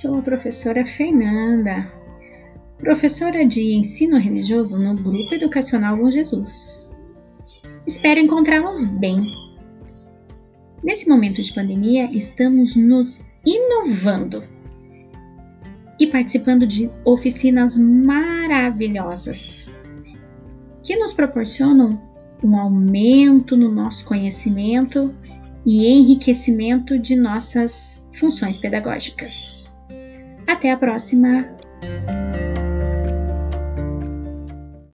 Sou a professora Fernanda, professora de ensino religioso no Grupo Educacional Bom Jesus. Espero encontrá-los bem. Nesse momento de pandemia, estamos nos inovando e participando de oficinas maravilhosas que nos proporcionam um aumento no nosso conhecimento e enriquecimento de nossas funções pedagógicas. Até a próxima!